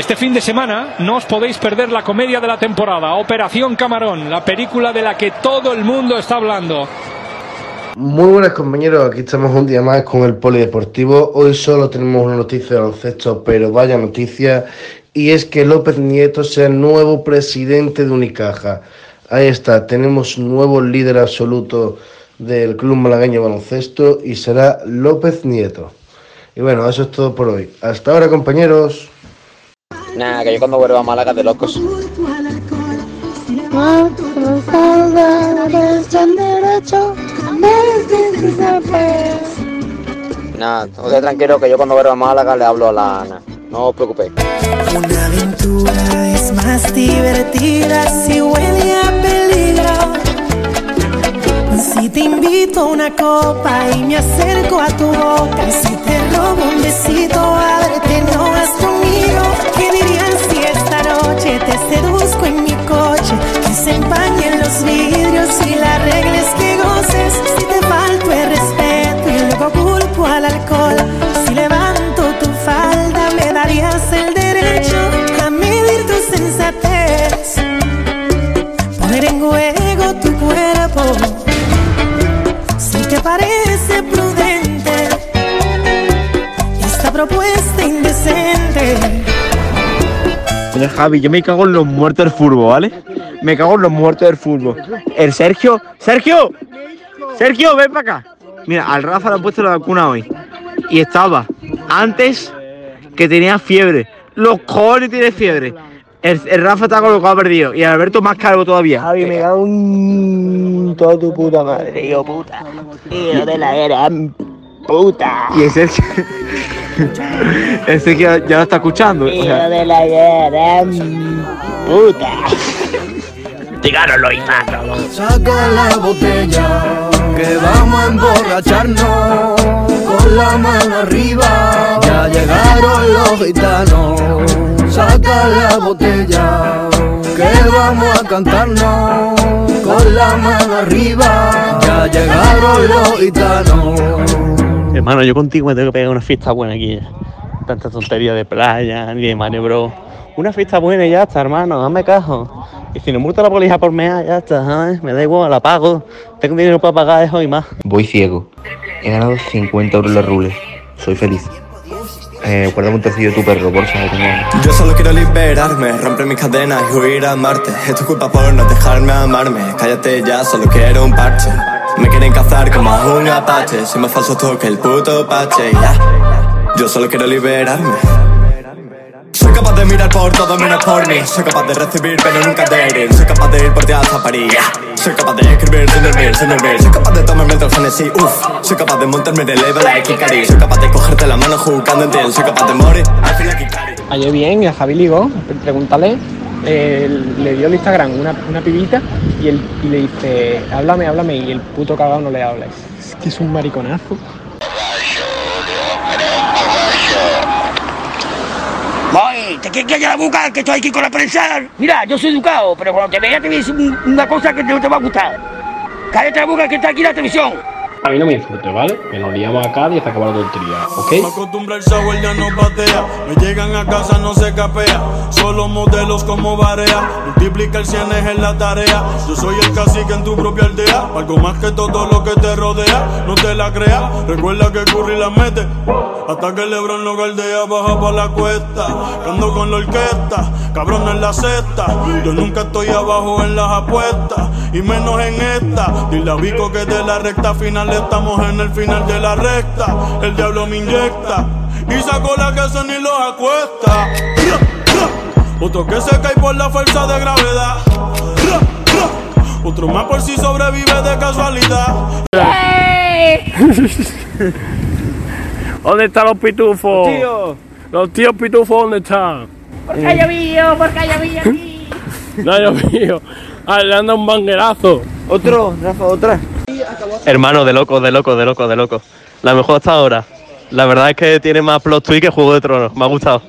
Este fin de semana no os podéis perder la comedia de la temporada, Operación Camarón, la película de la que todo el mundo está hablando. Muy buenas compañeros, aquí estamos un día más con el Polideportivo. Hoy solo tenemos una noticia de baloncesto, pero vaya noticia, y es que López Nieto sea el nuevo presidente de Unicaja. Ahí está, tenemos nuevo líder absoluto del Club Malagueño Baloncesto y será López Nieto. Y bueno, eso es todo por hoy. Hasta ahora compañeros. Nada, que yo cuando vuelva a Málaga de locos. Nada, usted tranquilo que yo cuando vuelva a Málaga le hablo a la Ana. No os preocupéis. Una aventura es más divertida si huele a. Te invito a una copa y me acerco a tu boca, si te robo un besito, ábrete, no vas conmigo. ¿Qué dirían si esta noche te seduzco Mira, Javi, yo me cago en los muertos del fútbol, ¿vale? Me cago en los muertos del fútbol. El Sergio. ¡Sergio! ¡Sergio, ven para acá! Mira, al Rafa le han puesto la vacuna hoy. Y estaba antes que tenía fiebre. Los cojones tiene fiebre. El, el Rafa está ha perdido. Y Alberto más calvo todavía. Javi, me cago en toda tu puta madre, hijo puta. Hijo de la era puta. Y el Sergio. El Sergio ya lo está escuchando. o sea, de la gran puta. Díganoslo, Isaac. Saca la botella, que vamos a emborracharnos con la mano arriba. Ya llegaron los gitanos. Saca la botella, que vamos a cantarnos con la mano arriba. Ya llegaron los gitanos. Hermano, yo contigo me tengo que pegar una fiesta buena aquí. Tanta tontería de playa, ni de Mario Bro. Una fiesta buena y ya está, hermano, dame cajo. Y si no multa la policía por mea, ya está, ¿sabes? Me da igual, la pago. Tengo dinero para pagar eso y más. Voy ciego. He ganado 50 euros en la rule. Soy feliz. Eh, un tercillo de tu perro, por favor. Yo solo quiero liberarme, romper mis cadenas y huir a Marte. Es tu culpa por no dejarme amarme. Cállate ya, solo quiero un parche. Me quieren cazar como a un apache. Soy más falso tú que el puto pache. Yo solo quiero liberarme. Soy capaz de mirar por todo menos por mí. Soy capaz de recibir pero nunca de herir. Soy capaz de ir por ti hasta París. Soy capaz de escribir sin dormir, sin dormir. Soy capaz de tomarme el Genesis, uff. Soy capaz de montarme el level a Kikari. Soy capaz de cogerte la mano jugando en ti. Soy capaz de morir al fin Kikari. Ayer bien, a Javi Ligo, pregúntale, le dio el Instagram una, una pibita y, él, y le dice, háblame, háblame, y el puto cagado no le habla. Es que es un mariconazo. Voy, te quieres callar la boca que estoy aquí con la prensa. Mira, yo soy educado, pero cuando te vea te voy a decir un- una cosa que no te va a gustar. Cállate la boca que está aquí la televisión. A mí no me insultes, ¿vale? Que nos liamos acá y se acaba la tontería, ¿ok? Me acostumbra el software, ya no patea. Me llegan a casa, no se capea. Solo modelos como Barea. Multiplica el cienes en la tarea. Yo soy el cacique en tu propia aldea. Algo más que todo lo que te rodea. No te la creas. Recuerda que Curry la mete. Hasta que Lebron lo galdea, baja pa' la cuesta. Que Ando con la orquesta, cabrón en la cesta. Yo nunca estoy abajo en las apuestas. Y menos en esta. Dile a Vico que de la recta final estamos en el final de la recta. El diablo me inyecta. Y sacó la que se ni los acuesta. Otro que se cae por la fuerza de gravedad. Ra, ra. Otro más por si sobrevive de casualidad. ¿Dónde están los pitufos? Los tíos. Los tíos pitufos, ¿dónde están? Porque ha llovido, porque ha llovido aquí. No ha llovido. Ah, le anda un banguerazo. Otro, Rafa, otra. Hermano, de loco, de loco, de loco, de loco. La mejor hasta ahora. La verdad es que tiene más plot twist que Juego de Tronos. Me ha gustado.